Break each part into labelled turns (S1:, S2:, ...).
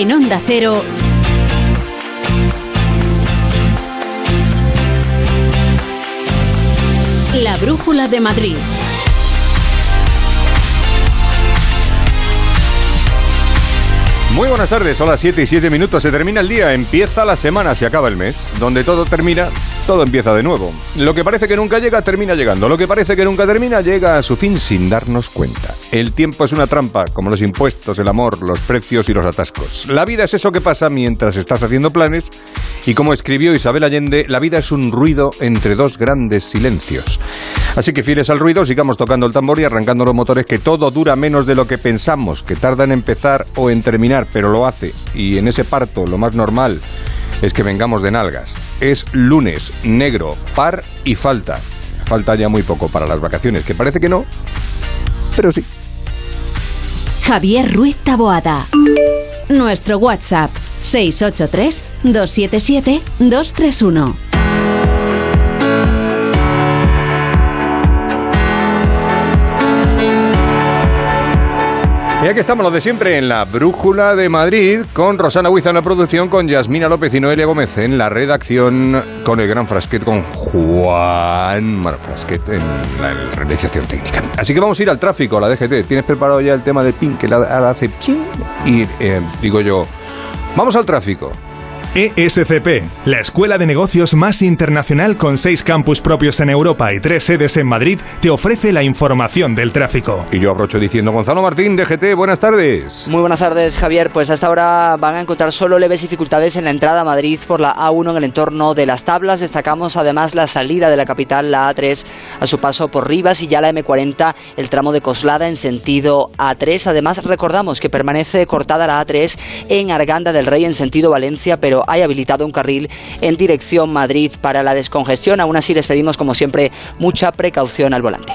S1: En Onda Cero. La Brújula de Madrid.
S2: Muy buenas tardes, son las 7 y 7 minutos, se termina el día, empieza la semana, se acaba el mes, donde todo termina, todo empieza de nuevo. Lo que parece que nunca llega, termina llegando, lo que parece que nunca termina, llega a su fin sin darnos cuenta. El tiempo es una trampa, como los impuestos, el amor, los precios y los atascos. La vida es eso que pasa mientras estás haciendo planes y como escribió Isabel Allende, la vida es un ruido entre dos grandes silencios. Así que fieles al ruido, sigamos tocando el tambor y arrancando los motores, que todo dura menos de lo que pensamos, que tarda en empezar o en terminar, pero lo hace. Y en ese parto, lo más normal es que vengamos de nalgas. Es lunes, negro, par y falta. Falta ya muy poco para las vacaciones, que parece que no, pero sí.
S1: Javier Ruiz Taboada. Nuestro WhatsApp 683 277 231.
S2: Y aquí estamos, lo de siempre, en la Brújula de Madrid, con Rosana Huiza en la producción, con Yasmina López y Noelia Gómez en la redacción, con el gran Frasquet, con Juan Mar Frasquet en la realización técnica. Así que vamos a ir al tráfico, la DGT. ¿Tienes preparado ya el tema de PIN, que la, la hace PIN? Y eh, digo yo, vamos al tráfico.
S3: ESCP, la escuela de negocios más internacional con seis campus propios en Europa y tres sedes en Madrid, te ofrece la información del tráfico.
S2: Y yo abrocho diciendo, Gonzalo Martín, DGT, buenas tardes.
S4: Muy buenas tardes, Javier. Pues hasta ahora van a encontrar solo leves dificultades en la entrada a Madrid por la A1 en el entorno de las tablas. Destacamos además la salida de la capital, la A3, a su paso por Rivas y ya la M40, el tramo de Coslada en sentido A3. Además, recordamos que permanece cortada la A3 en Arganda del Rey en sentido Valencia, pero hay habilitado un carril en dirección Madrid para la descongestión. Aún así les pedimos, como siempre, mucha precaución al volante.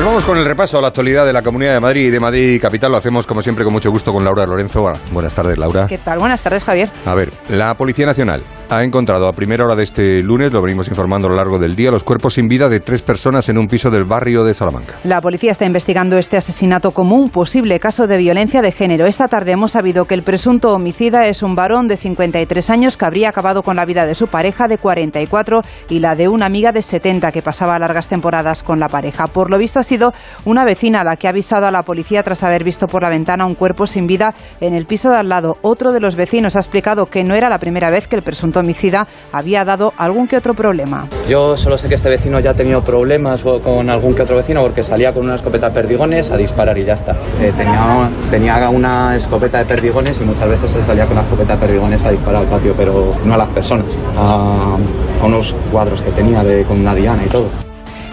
S2: Pues vamos con el repaso a la actualidad de la Comunidad de Madrid y de Madrid Capital. Lo hacemos como siempre con mucho gusto con Laura Lorenzo. Buenas tardes, Laura.
S5: ¿Qué tal? Buenas tardes, Javier.
S2: A ver, la Policía Nacional ha encontrado a primera hora de este lunes, lo venimos informando a lo largo del día, los cuerpos sin vida de tres personas en un piso del barrio de Salamanca.
S5: La policía está investigando este asesinato como un posible caso de violencia de género. Esta tarde hemos sabido que el presunto homicida es un varón de 53 años que habría acabado con la vida de su pareja de 44 y la de una amiga de 70 que pasaba largas temporadas con la pareja. Por lo visto sido una vecina la que ha avisado a la policía tras haber visto por la ventana un cuerpo sin vida en el piso de al lado. Otro de los vecinos ha explicado que no era la primera vez que el presunto homicida había dado algún que otro problema.
S6: Yo solo sé que este vecino ya ha tenido problemas con algún que otro vecino porque salía con una escopeta de perdigones a disparar y ya está. Eh, tenía, tenía una escopeta de perdigones y muchas veces se salía con la escopeta de perdigones a disparar al patio, pero no a las personas, a, a unos cuadros que tenía de, con una diana y todo.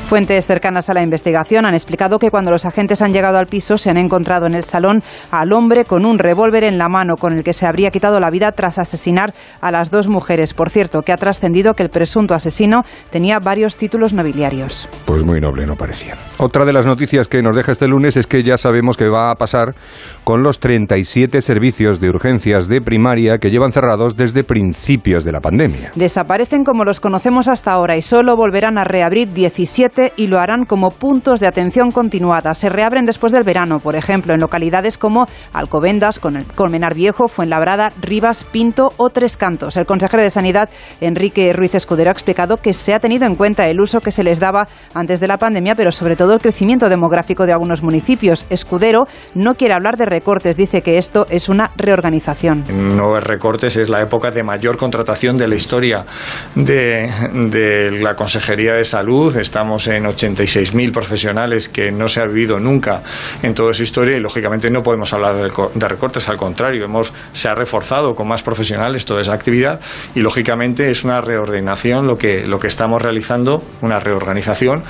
S5: Fuentes cercanas a la investigación han explicado que cuando los agentes han llegado al piso se han encontrado en el salón al hombre con un revólver en la mano con el que se habría quitado la vida tras asesinar a las dos mujeres. Por cierto, que ha trascendido que el presunto asesino tenía varios títulos nobiliarios.
S2: Pues muy noble, no parecía. Otra de las noticias que nos deja este lunes es que ya sabemos que va a pasar con los 37 servicios de urgencias de primaria que llevan cerrados desde principios de la pandemia.
S5: Desaparecen como los conocemos hasta ahora y solo volverán a reabrir 17 y lo harán como puntos de atención continuada. Se reabren después del verano, por ejemplo, en localidades como Alcobendas, Colmenar Viejo, Fuenlabrada, Rivas, Pinto o Tres Cantos. El consejero de Sanidad, Enrique Ruiz Escudero, ha explicado que se ha tenido en cuenta el uso que se les daba antes de la pandemia, pero sobre todo el crecimiento demográfico de algunos municipios. Escudero no quiere hablar de dice que esto es una reorganización.
S7: No es recortes, es la época de mayor contratación de la historia de, de la Consejería de Salud. Estamos en 86.000 profesionales que no se ha vivido nunca en toda su historia y lógicamente no podemos hablar de recortes, al contrario, hemos, se ha reforzado con más profesionales toda esa actividad y lógicamente es una reordenación lo que, lo que estamos realizando, una reorganización.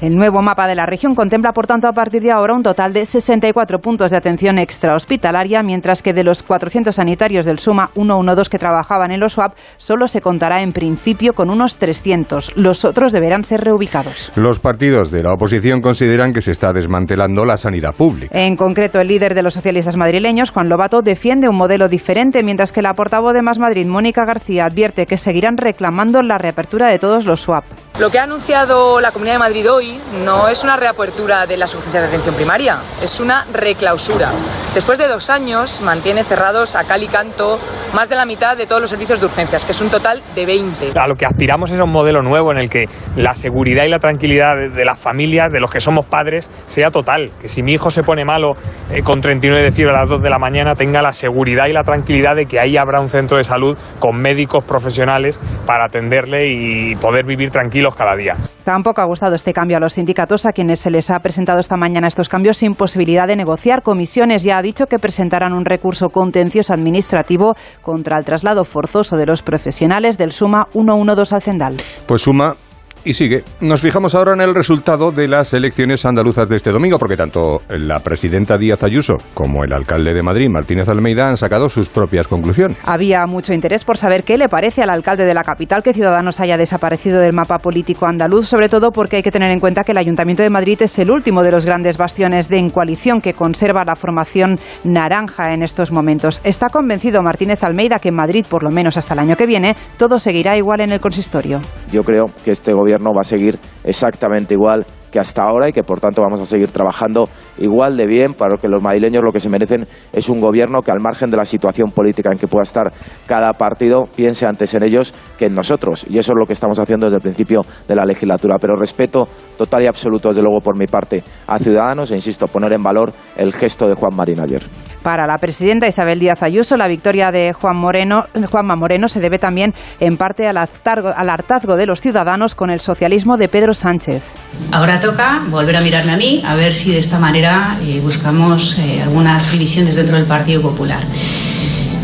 S5: El nuevo mapa de la región contempla, por tanto, a partir de ahora un total de 64 puntos de atención extrahospitalaria, mientras que de los 400 sanitarios del Suma 112 que trabajaban en los SWAP, solo se contará en principio con unos 300. Los otros deberán ser reubicados.
S2: Los partidos de la oposición consideran que se está desmantelando la sanidad pública.
S5: En concreto, el líder de los socialistas madrileños, Juan Lobato, defiende un modelo diferente, mientras que la portavoz de Más Madrid, Mónica García, advierte que seguirán reclamando la reapertura de todos los SWAP.
S8: Lo que ha anunciado la Comunidad de Madrid hoy no es una reapertura de las urgencias de atención primaria, es una reclausura. Después de dos años mantiene cerrados a cal y canto más de la mitad de todos los servicios de urgencias, que es un total de 20.
S9: A lo que aspiramos es a un modelo nuevo en el que la seguridad y la tranquilidad de las familias, de los que somos padres, sea total. Que si mi hijo se pone malo eh, con 39 de fiebre a las 2 de la mañana, tenga la seguridad y la tranquilidad de que ahí habrá un centro de salud con médicos profesionales para atenderle y poder vivir tranquilos cada día.
S5: Tampoco ha gustado este cambio a los sindicatos a quienes se les ha presentado esta mañana estos cambios sin posibilidad de negociar. Comisiones ya ha dicho que presentarán un recurso contencioso administrativo contra el traslado forzoso de los profesionales del Suma 112 al Cendal.
S2: Pues Suma y sigue. Nos fijamos ahora en el resultado de las elecciones andaluzas de este domingo, porque tanto la presidenta Díaz Ayuso como el alcalde de Madrid, Martínez Almeida, han sacado sus propias conclusiones.
S5: Había mucho interés por saber qué le parece al alcalde de la capital que Ciudadanos haya desaparecido del mapa político andaluz, sobre todo porque hay que tener en cuenta que el Ayuntamiento de Madrid es el último de los grandes bastiones de en coalición que conserva la formación naranja en estos momentos. Está convencido Martínez Almeida que en Madrid, por lo menos hasta el año que viene, todo seguirá igual en el consistorio.
S10: Yo creo que este gobierno va a seguir exactamente igual que hasta ahora y que por tanto vamos a seguir trabajando igual de bien para que los madrileños lo que se merecen es un gobierno que al margen de la situación política en que pueda estar cada partido piense antes en ellos que en nosotros y eso es lo que estamos haciendo desde el principio de la legislatura pero respeto total y absoluto desde luego por mi parte a Ciudadanos e insisto poner en valor el gesto de Juan Marín ayer.
S5: Para la presidenta Isabel Díaz Ayuso, la victoria de Juan Moreno, Juanma Moreno se debe también en parte al al hartazgo de los ciudadanos con el socialismo de Pedro Sánchez.
S11: Ahora toca volver a mirarme a mí, a ver si de esta manera eh, buscamos eh, algunas divisiones dentro del Partido Popular.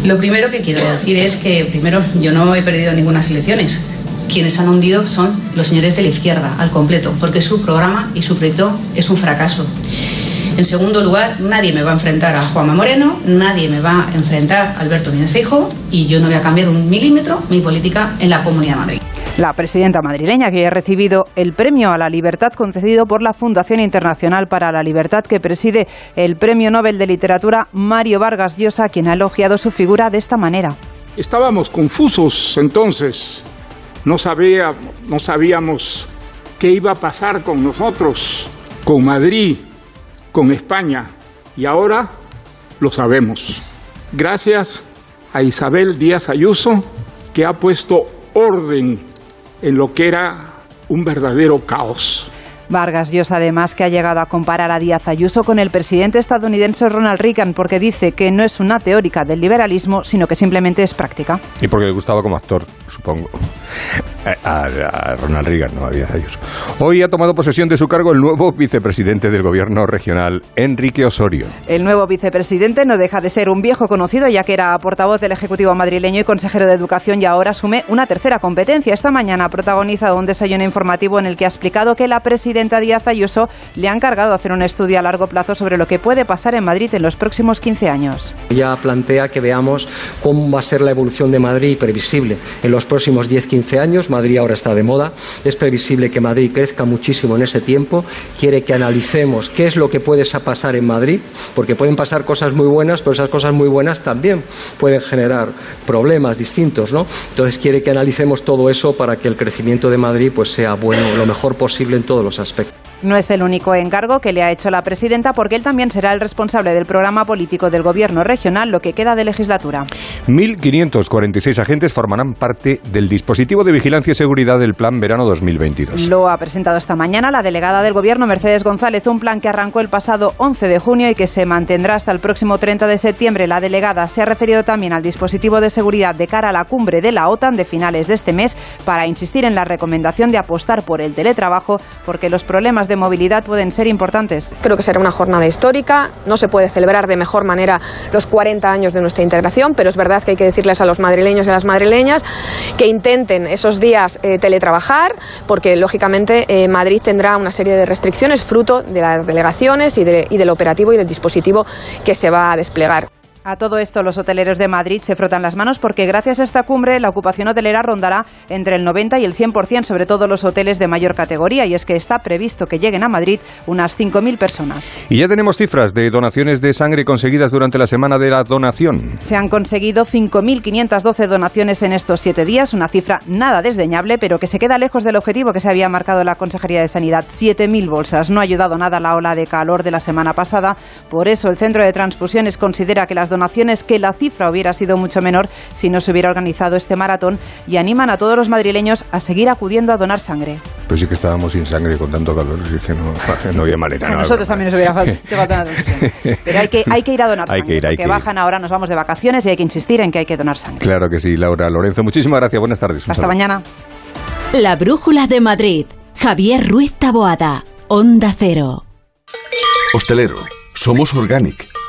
S11: Lo primero que quiero decir es que, primero, yo no he perdido ninguna elecciones. Quienes han hundido son los señores de la izquierda, al completo, porque su programa y su proyecto es un fracaso. En segundo lugar, nadie me va a enfrentar a Juanma Moreno, nadie me va a enfrentar a Alberto Núñez y yo no voy a cambiar un milímetro mi política en la Comunidad de Madrid.
S5: La presidenta madrileña, que ha recibido el premio a la libertad concedido por la Fundación Internacional para la Libertad, que preside el Premio Nobel de Literatura Mario Vargas Llosa, quien ha elogiado su figura de esta manera.
S12: Estábamos confusos entonces, no, sabía, no sabíamos qué iba a pasar con nosotros, con Madrid, con España, y ahora lo sabemos. Gracias a Isabel Díaz Ayuso, que ha puesto orden en lo que era un verdadero caos.
S5: Vargas Llosa, además, que ha llegado a comparar a Díaz Ayuso con el presidente estadounidense Ronald Reagan, porque dice que no es una teórica del liberalismo, sino que simplemente es práctica.
S2: Y porque le gustaba como actor, supongo. A, a Ronald Reagan, no a Díaz Ayuso. Hoy ha tomado posesión de su cargo el nuevo vicepresidente del gobierno regional, Enrique Osorio.
S5: El nuevo vicepresidente no deja de ser un viejo conocido, ya que era portavoz del Ejecutivo madrileño y consejero de Educación, y ahora asume una tercera competencia. Esta mañana ha protagonizado un desayuno informativo en el que ha explicado que la presidenta Díaz Ayuso le ha encargado hacer un estudio a largo plazo sobre lo que puede pasar en Madrid en los próximos 15 años.
S13: Ella plantea que veamos cómo va a ser la evolución de Madrid previsible en los próximos 10-15 años. Madrid ahora está de moda. Es previsible que Madrid crezca muchísimo en ese tiempo. Quiere que analicemos qué es lo que puede pasar en Madrid, porque pueden pasar cosas muy buenas, pero esas cosas muy buenas también pueden generar problemas distintos, ¿no? Entonces quiere que analicemos todo eso para que el crecimiento de Madrid pues sea bueno, lo mejor posible en todos los. aspectos.
S5: No es el único encargo que le ha hecho la presidenta porque él también será el responsable del programa político del gobierno regional lo que queda de legislatura.
S2: 1.546 agentes formarán parte del dispositivo de vigilancia y seguridad del Plan Verano 2022.
S5: Lo ha presentado esta mañana la delegada del gobierno Mercedes González, un plan que arrancó el pasado 11 de junio y que se mantendrá hasta el próximo 30 de septiembre. La delegada se ha referido también al dispositivo de seguridad de cara a la cumbre de la OTAN de finales de este mes para insistir en la recomendación de apostar por el teletrabajo porque los problemas de de movilidad pueden ser importantes.
S14: Creo que será una jornada histórica, no se puede celebrar de mejor manera los 40 años de nuestra integración, pero es verdad que hay que decirles a los madrileños y a las madrileñas que intenten esos días eh, teletrabajar, porque lógicamente eh, Madrid tendrá una serie de restricciones fruto de las delegaciones y, de- y del operativo y del dispositivo que se va a desplegar.
S5: A todo esto, los hoteleros de Madrid se frotan las manos porque gracias a esta cumbre la ocupación hotelera rondará entre el 90 y el 100%, sobre todo los hoteles de mayor categoría, y es que está previsto que lleguen a Madrid unas 5.000 personas.
S2: Y ya tenemos cifras de donaciones de sangre conseguidas durante la semana de la donación.
S5: Se han conseguido 5.512 donaciones en estos siete días, una cifra nada desdeñable, pero que se queda lejos del objetivo que se había marcado la Consejería de Sanidad, 7.000 bolsas. No ha ayudado nada la ola de calor de la semana pasada, por eso el Centro de Transfusiones considera que las donaciones, que la cifra hubiera sido mucho menor si no se hubiera organizado este maratón, y animan a todos los madrileños a seguir acudiendo a donar sangre.
S2: Pues sí que estábamos sin sangre con tanto calor, es que no, no había manera.
S5: A
S2: no,
S5: nosotros también nos hubiera fal- hecho falta una transfusión. Pero hay que, hay que ir a donar
S2: Hay
S5: sangre,
S2: que ir, hay
S5: porque
S2: que ir.
S5: bajan ahora, nos vamos de vacaciones y hay que insistir en que hay que donar sangre.
S2: Claro que sí, Laura Lorenzo. Muchísimas gracias. Buenas tardes.
S5: Hasta
S2: saludo.
S5: mañana.
S1: La Brújula de Madrid. Javier Ruiz Taboada. Onda Cero.
S15: Hostelero, somos Organic,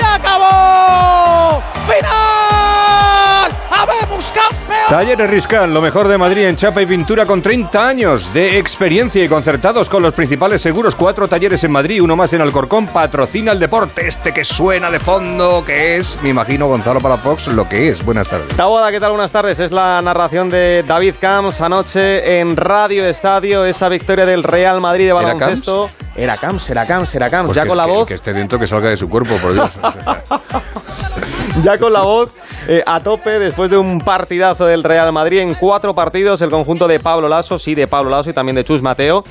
S16: se acabó. ¡Final! ¡Habemos campeón!
S2: Talleres Riscal, lo mejor de Madrid en chapa y pintura con 30 años de experiencia y concertados con los principales seguros. Cuatro talleres en Madrid, uno más en Alcorcón. Patrocina el deporte. Este que suena de fondo, que es, me imagino, Gonzalo Palafox, lo que es. Buenas tardes.
S17: Taboada, ¿qué tal? Buenas tardes. Es la narración de David Camps anoche en Radio Estadio, esa victoria del Real Madrid de
S2: ¿Era
S17: baloncesto. Era Camps, era Camps, era Camps.
S2: Pues
S17: ya con la
S2: que-
S17: voz.
S2: Que esté dentro, que salga de su cuerpo, por Dios.
S17: ya con la voz eh, a tope después de un partidazo del Real Madrid en cuatro partidos el conjunto de Pablo Lasso, sí de Pablo Lasso y también de Chus Mateo,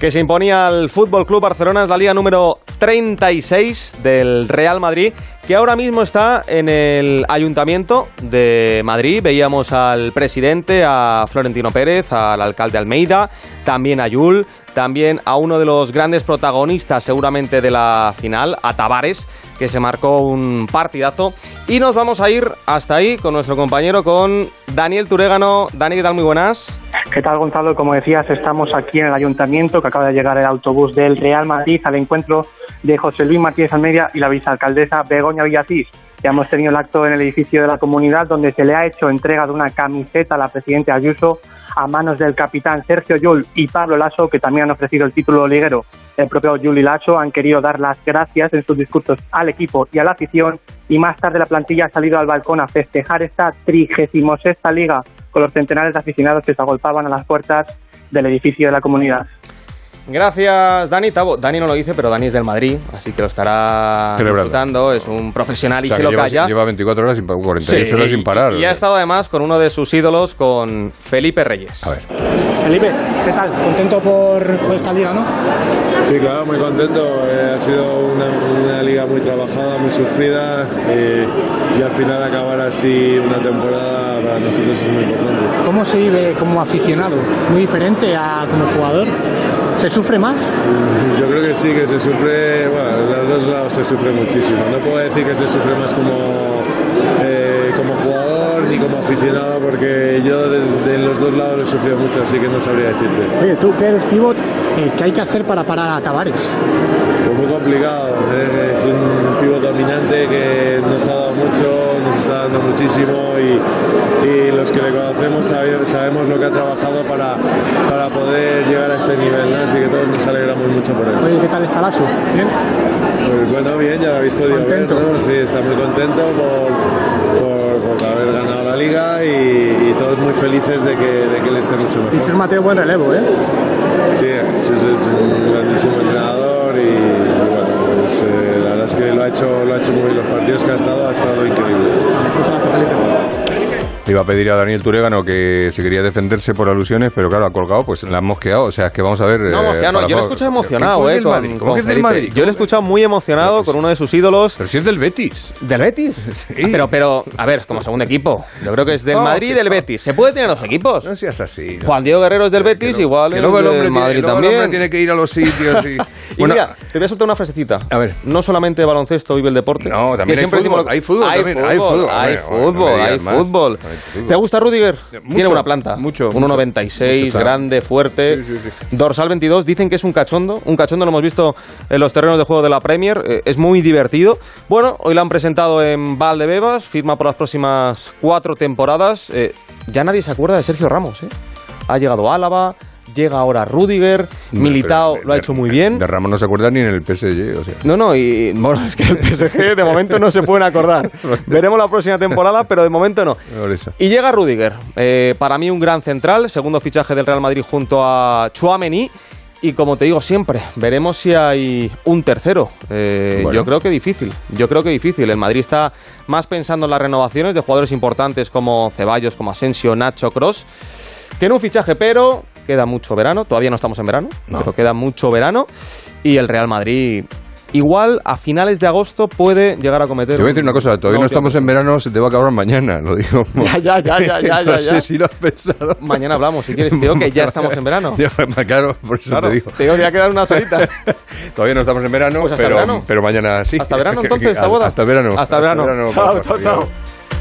S17: que se imponía al Fútbol Club Barcelona, es la liga número 36 del Real Madrid, que ahora mismo está en el Ayuntamiento de Madrid. Veíamos al presidente, a Florentino Pérez, al alcalde Almeida, también a Yul, también a uno de los grandes protagonistas seguramente de la final, a Tavares, que se marcó un partidazo. Y nos vamos a ir hasta ahí con nuestro compañero, con Daniel Turégano. Dani, ¿qué tal? Muy buenas.
S18: ¿Qué tal, Gonzalo? Como decías, estamos aquí en el ayuntamiento, que acaba de llegar el autobús del Real Madrid al encuentro de José Luis Martínez Almeida y la vicealcaldesa Begoña Villasís. Ya hemos tenido el acto en el edificio de la comunidad donde se le ha hecho entrega de una camiseta a la presidenta Ayuso a manos del capitán Sergio Yul y Pablo Lasso, que también han ofrecido el título liguero. El propio Yul y Lasso han querido dar las gracias en sus discursos al equipo y a la afición y más tarde la plantilla ha salido al balcón a festejar esta 36 liga con los centenares de aficionados que se agolpaban a las puertas del edificio de la comunidad.
S17: Gracias, Dani. Tabo, Dani no lo dice, pero Dani es del Madrid, así que lo estará
S2: Celebrando.
S17: disfrutando. Es un profesional y
S2: O sea,
S17: se lo
S2: lleva,
S17: calla.
S2: lleva 24 horas sin 48
S17: Sí,
S2: horas sin parar.
S17: Y ha estado además con uno de sus ídolos, con Felipe Reyes. A ver.
S19: Felipe, ¿qué tal? ¿Contento por, por esta liga, no?
S20: Sí, claro, muy contento. Eh, ha sido una, una liga muy trabajada, muy sufrida eh, y al final acabar así una temporada para nosotros es muy importante.
S19: ¿Cómo se vive como aficionado? ¿Muy diferente a como jugador? ¿Se sufre más?
S20: Yo creo que sí, que se sufre, bueno, las dos, pero se sufre muchísimo. No puedo decir que se sufre más como, eh, como jugador ni como aficionado, porque yo de, de los dos lados he sufrido mucho, así que no sabría decirte.
S19: Oye, tú que eres pivot, eh, ¿qué hay que hacer para parar a Tavares?
S20: Pues muy complicado. eh, Es un pivo dominante que nos ha dado mucho, nos está dando muchísimo y, y los que le conocemos sabe- sabemos lo que ha trabajado para, para poder llegar a este nivel, ¿no? así que todos nos alegramos mucho por él.
S19: Oye, ¿qué tal está Lasso? ¿Bien?
S20: Pues bueno, bien, ya lo habéis podido
S19: Contento.
S20: ver, ¿no? Sí, está muy contento por, por, liga y, y todos muy felices de que, de que él esté mucho mejor.
S19: Y Chus Mateo, buen relevo, ¿eh?
S20: Sí, Chus es un grandísimo entrenador y, y bueno, pues, eh, la verdad es que lo ha, hecho, lo ha hecho muy bien. Los partidos que ha estado ha estado increíble.
S2: Le iba a pedir a Daniel Turégano que si quería defenderse por alusiones, pero claro, ha colgado, pues la han mosqueado. O sea, es que vamos a ver.
S17: No,
S2: eh,
S17: mosqueado no,
S2: para
S17: yo lo he escuchado
S2: ¿Qué-
S17: emocionado,
S2: ¿Cómo es
S17: eh,
S2: del
S17: con,
S2: Madrid? ¿Cómo
S17: con
S2: que es del. Madrid?
S17: Yo lo he escuchado muy emocionado con uno de sus ídolos.
S2: Pero si es del Betis.
S17: ¿Del Betis? Ah, pero, pero, a ver, como segundo equipo. Yo creo que es del
S2: No,
S17: Madrid y del. Betis. ¿Se puede tener dos equipos?
S2: No seas así.
S17: Juan Diego Guerrero es del Betis, igual
S2: Que luego el hombre
S17: del
S2: tiene-
S17: Madrid
S2: luego el
S17: también.
S2: hombre tiene que ir a los sitios y...
S17: Y mira, te voy a soltar una frasecita.
S2: A ver.
S17: No solamente baloncesto vive el deporte.
S2: No, también hay
S17: siempre
S2: fútbol, hay fútbol
S17: Hay
S2: también,
S17: fútbol, hay fútbol, hay fútbol. ¿Te gusta Rudiger?
S2: Mucho,
S17: Tiene buena planta.
S2: mucho,
S17: 1,96,
S2: mucho.
S17: grande, fuerte. Dorsal 22, dicen que es un cachondo. Un cachondo lo hemos visto en los terrenos de juego de la Premier. eh, es muy divertido. Bueno, hoy lo han presentado en Valdebebas. Firma por las próximas cuatro temporadas. Eh, ya nadie se acuerda de Sergio Ramos. ¿eh? Ha llegado Álava. Llega ahora Rudiger, Militao
S2: Pero de-
S17: lo ha hecho muy bien.
S2: De Ramos no se acuerda ni en el PSG, o sea.
S17: No, no, y bueno, es que el PSG de momento no se pueden acordar. Veremos la próxima temporada, pero de momento no. Y llega Rudiger, eh, para mí un gran central, segundo fichaje del Real Madrid junto a Chouameni. Y como te digo siempre, veremos si hay un tercero. Eh,
S2: Bueno.
S17: Yo creo que difícil. Yo creo que difícil. El Madrid está más pensando en las renovaciones de jugadores importantes como Ceballos, como Asensio, Nacho, Cross, que en un fichaje, pero queda mucho verano. Todavía no estamos en verano, pero queda mucho verano. Y el Real Madrid, igual a finales de agosto, puede llegar a cometer.
S2: Te voy a decir una cosa, todavía no estamos en verano, se te va a acabar mañana, lo digo.
S17: Ya, ya, ya, ya, ya,
S2: no
S17: ya,
S2: sé
S17: ya.
S2: si lo has pensado.
S17: Mañana hablamos, si quieres. Digo que ya estamos en verano.
S2: Ya, claro, por eso
S17: Claro,
S2: te digo.
S17: te digo que ya quedan unas horitas.
S2: Todavía no estamos en verano,
S17: Pues hasta
S2: pero,
S17: verano.
S2: pero mañana sí.
S17: Hasta verano, entonces, esta
S2: Hasta-
S17: boda.
S2: Hasta verano.
S17: Hasta verano. Chao,
S2: por
S17: chao,
S2: favor.
S17: chao.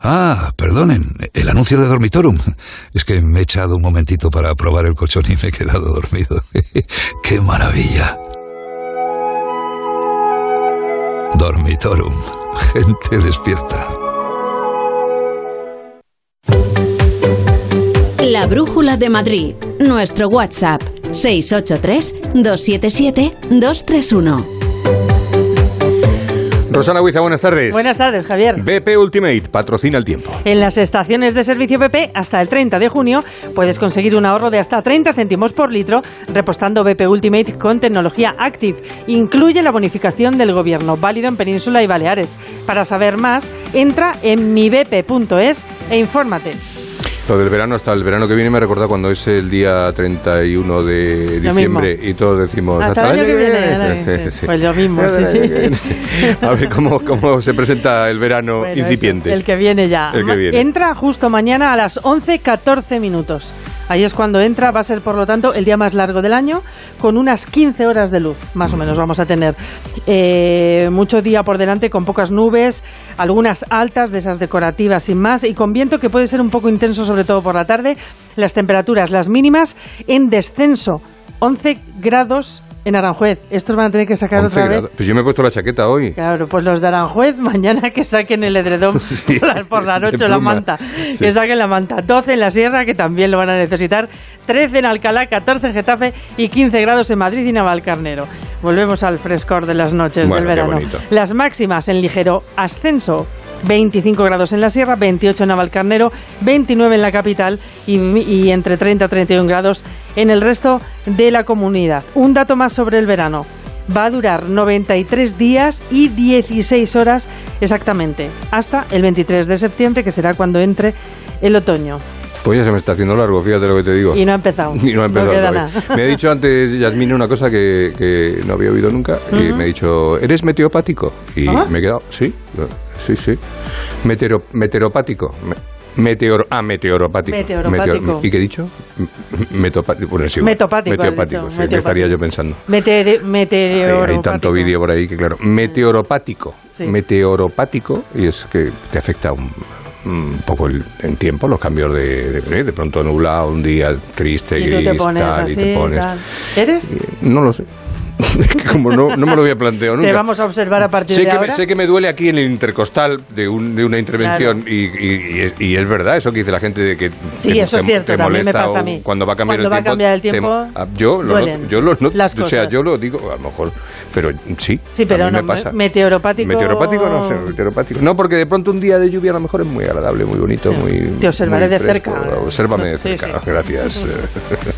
S21: Ah, perdonen, el anuncio de Dormitorum. Es que me he echado un momentito para probar el colchón y me he quedado dormido. ¡Qué maravilla! Dormitorum, gente despierta.
S1: La Brújula de Madrid. Nuestro WhatsApp 683-277-231.
S2: Rosana Huiza, buenas tardes.
S22: Buenas tardes, Javier.
S2: BP Ultimate, patrocina el tiempo.
S22: En las estaciones de servicio BP, hasta el 30 de junio, puedes conseguir un ahorro de hasta 30 céntimos por litro repostando BP Ultimate con tecnología Active. Incluye la bonificación del gobierno, válido en Península y Baleares. Para saber más, entra en mibp.es e infórmate.
S2: Lo del verano hasta el verano que viene me recuerda cuando es el día 31 de diciembre y todos decimos
S22: Hasta el año que viene.
S2: Sí,
S22: sí,
S2: sí, sí.
S22: Pues lo mismo, sí.
S2: A ver cómo, cómo se presenta el verano
S22: Bueno,
S2: incipiente.
S22: el que viene ya.
S2: El que viene.
S22: Entra justo mañana a las 11.14 minutos. Ahí es cuando entra, va a ser por lo tanto el día más largo del año, con unas 15 horas de luz, más o menos vamos a tener. Eh, mucho día por delante, con pocas nubes, algunas altas, de esas decorativas sin más, y con viento que puede ser un poco intenso, sobre todo por la tarde. Las temperaturas, las mínimas, en descenso, 11 grados en Aranjuez. Estos van a tener que sacar
S2: 11
S22: otra vez.
S2: grados. Pues yo me he puesto la chaqueta hoy.
S22: Claro, pues los de Aranjuez, mañana que saquen el edredón
S2: Sí,
S22: por la, por la noche la manta.
S2: Sí.
S22: Que saquen la manta. 12 en la Sierra, que también lo van a necesitar. 13 en Alcalá, 14 en Getafe y 15 grados en Madrid y Navalcarnero. Volvemos al frescor de las noches
S2: Bueno,
S22: del verano. Las máximas en ligero ascenso. 25 grados en la Sierra, 28 en Navalcarnero, 29 en la capital y, entre 30 y 31 grados en el resto de la comunidad. Un dato más sobre el verano. Va a durar 93 días y 16 horas exactamente, hasta el 23 de septiembre, que será cuando entre el otoño.
S2: Pues ya se me está haciendo largo, fíjate lo que te digo.
S22: Y no ha empezado.
S2: Y no ha empezado todavía.
S22: nada.
S2: Me ha dicho antes Yasmina una cosa que, que no había oído nunca. Y me ha dicho, ¿eres meteopático? Y
S22: ¿Ah?
S2: me he quedado, sí, sí, sí. Metero, meteoropático. Me- Meteor, ah, meteoropático.
S22: Meteoropático.
S2: Meteor- ¿Y qué he dicho? Metopático. Bueno, igual.
S22: Metopático,
S2: Meteopático,
S22: dicho,
S2: sí, ¿qué estaría yo pensando?
S22: Meteore-
S2: Hay,
S22: meteoro-
S2: hay tanto vídeo por ahí que, claro, meteoropático.
S22: Sí.
S2: Meteoropático, y es que te afecta un, un poco el, en tiempo los cambios de, de, de pronto nublado, un día triste,
S22: Y
S2: gris,
S22: te pones
S2: tal,
S22: así,
S2: y te pones.
S22: tal. ¿Eres?
S2: No lo sé. Como no, no me lo había planteado nunca.
S22: Te vamos a observar a partir
S2: Sé
S22: de
S2: que, me,
S22: ahora.
S2: sé que me duele aquí en el intercostal de, un- de una intervención y, y- y es, y es verdad eso que dice la gente de que
S22: Sí,
S2: te,
S22: eso es cierto,
S2: te
S22: me
S2: molesta
S22: pasa a mí.
S2: cuando va a cambiar
S22: Cuando
S2: el
S22: va a
S2: tiempo.
S22: cambiar el tiempo,
S2: ah, yo lo noto, yo lo noto,
S22: las
S2: o sea,
S22: cosas.
S2: yo lo digo, a lo mejor, pero sí,
S22: Sí, pero
S2: a mí
S22: no,
S2: me pasa.
S22: me- meteoropático-
S2: Meteoropático no sé, meteoropático. No, porque de pronto un día de lluvia a lo mejor es muy agradable, muy bonito, muy
S22: Te observaré
S2: muy
S22: de cerca.
S2: Obsérvame de
S22: Sí,
S2: cerca.
S22: sí.
S2: Gracias.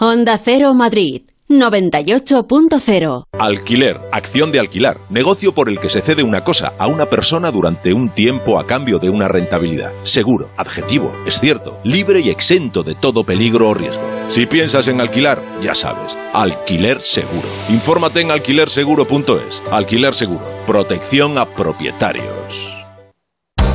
S1: Onda Cero Madrid. 98.0.
S23: Alquiler, acción de alquilar, negocio por el que se cede una cosa a una persona durante un tiempo a cambio de una rentabilidad. Seguro, adjetivo, es cierto, libre y exento de todo peligro o riesgo. Si piensas en alquilar, ya sabes, alquiler seguro. Infórmate en alquilerseguro.es. Alquiler seguro, protección a propietarios.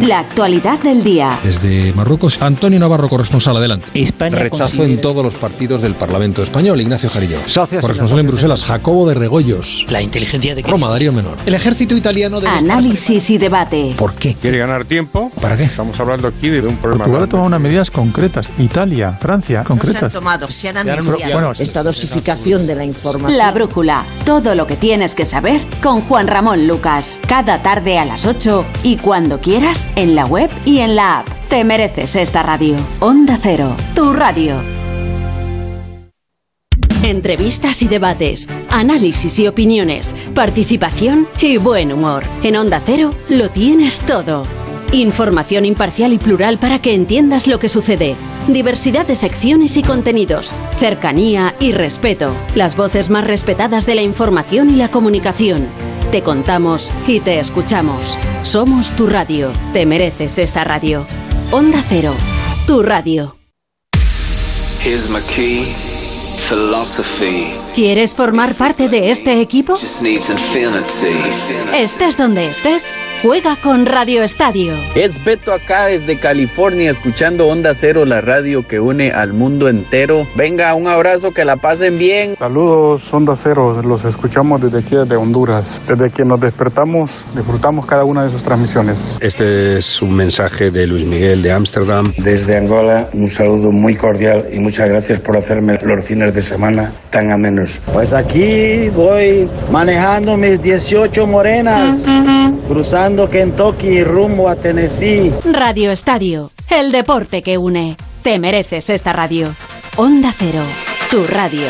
S1: La actualidad del día.
S24: Desde Marruecos, Antonio Navarro, corresponsal, adelante. Rechazo en todos los partidos del Parlamento español. Ignacio Jarillo. corresponsal en Bruselas, Jacobo de Regoyos. La inteligencia de Roma, Darío Menor.
S25: El ejército italiano debe
S1: Análisis y debate.
S24: ¿Por qué?
S26: ¿Quiere ganar tiempo?
S24: ¿Para qué?
S26: Estamos hablando aquí de un problema.
S27: Portugal ha tomado unas medidas concretas. Italia, Francia,
S28: se han
S27: concretas.
S28: tomado, se han anunciado
S27: bueno,
S28: esta dosificación de la información.
S1: La brújula. Todo lo que tienes que saber con Juan Ramón Lucas. Cada tarde a las 8 y cuando quieras en la web y en la app. Te mereces esta radio. Onda Cero. Tu radio. Entrevistas y debates, análisis y opiniones, participación y buen humor. En Onda Cero lo tienes todo. Información imparcial y plural para que entiendas lo que sucede. Diversidad de secciones y contenidos. Cercanía y respeto. Las voces más respetadas de la información y la comunicación. Te contamos y te escuchamos. Somos tu radio. Te mereces esta radio. Onda Cero. Tu radio.
S29: Here's my key.
S1: ¿Quieres formar parte de este equipo? Estés donde estés, juega con Radio Estadio.
S30: Es Beto acá desde California escuchando Onda Cero, la radio que une al mundo entero. Venga, un abrazo, que la pasen bien.
S25: Saludos, Onda Cero, los escuchamos desde aquí, desde Honduras. Desde que nos despertamos, disfrutamos cada una de sus transmisiones.
S31: Este es un mensaje de Luis Miguel de Ámsterdam.
S32: Desde Angola, un saludo muy cordial y muchas gracias por hacerme los fines de semana tan amenos.
S33: Pues aquí voy manejando mis 18 morenas, cruzando Kentucky rumbo a Tennessee.
S1: Radio Estadio, el deporte que une. Te mereces esta radio. Onda Cero, tu radio.